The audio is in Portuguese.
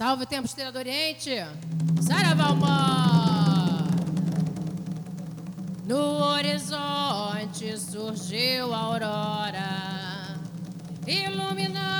Salve o tempo, Estrela do Oriente. Saravalmã. No horizonte surgiu a aurora, iluminando.